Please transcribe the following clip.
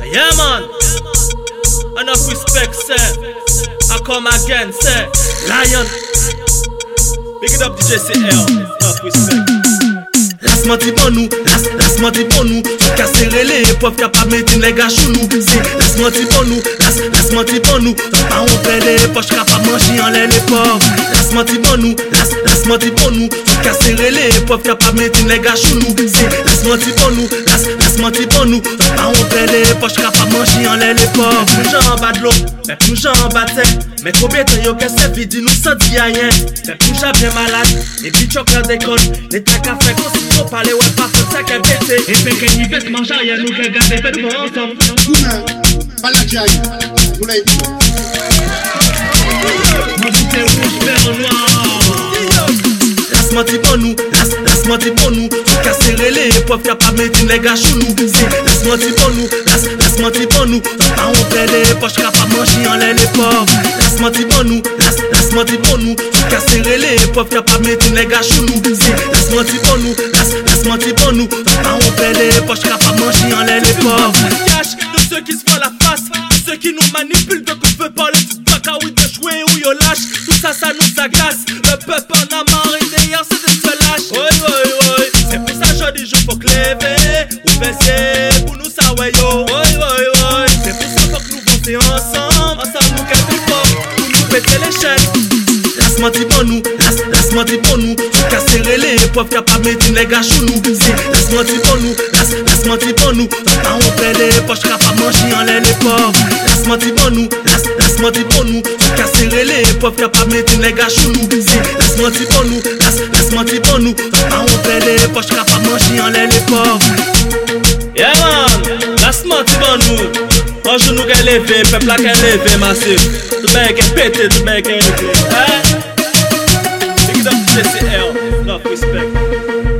Yeah man, enough respect se, I come again se, Lion Pick it up DJ CL, enough respect Lasman ti bon nou, las, lasman ti bon nou Sou kase rele, epov kapab metin gachou nou Si, lasman ti bon nou, las, lasman ti bon nou Sou pa ou pele, epoj kapab manji an lè l'epov Lasman ti bon nou, las, lasman ti bon nou Sou kase rele, epov kapab metin gachou nou Si, lasman ti bon nou, las lasman ti bon nou pa on pele, poch kapab manji an lè le pov Nou jan an ba d'lo, pep nou jan an tan yo ke se vidi nou san di a yen Pep nou jan bien malade, e pi chok la dekod Le tak a fe konsi trop pale wè pa fè sa ke bete E pe ke ni vet manja ya nou ke gade Koumen, pala jayi, pou yi rouge, vert, noir. Nou, las, nou Sou pov kapab metin le gachou nou Si, lasman ti bon nou, las, lasman ti bon nou Sou pa on pele, poch kapab manji an lè le pov Lasman ti bon nou, las, lasman ti bon nou Sou ka serele, pov kapab metin le gachou nou Si, lasman ti bon nou, las, lasman ti bon nou Sou pa on pele, poch kapab manji an lè le Cache de ceux qui se font la face, ceux qui nous manipulent, de qu'on peut parler du baka ou de jouer ou yo lâche. Tout ça, ça nous agace. Baisser pour nous ça ouais yo. Oui, oui, oui. C'est pour ça que nous ensemble, ensemble nous plus fort pour nous péter les chaînes. Lasman ti bon nou, las, lasman ti bon nou Sou ka serele, pov kapab metin le gachou nou Si, lasman ti bon nou, las, las, lasman ti bon nou Sou ka serele, pov kapab metin le gachou nou Si, lasman ti bon nou, las, lasman ti bon nou Sou pa on pele, poch kapab manji an lè le pov Yeah Anjou nou ke leve, pepla ke leve masif Dbe ke pete, dbe ke leve. Ekzamp CCR, rap respect.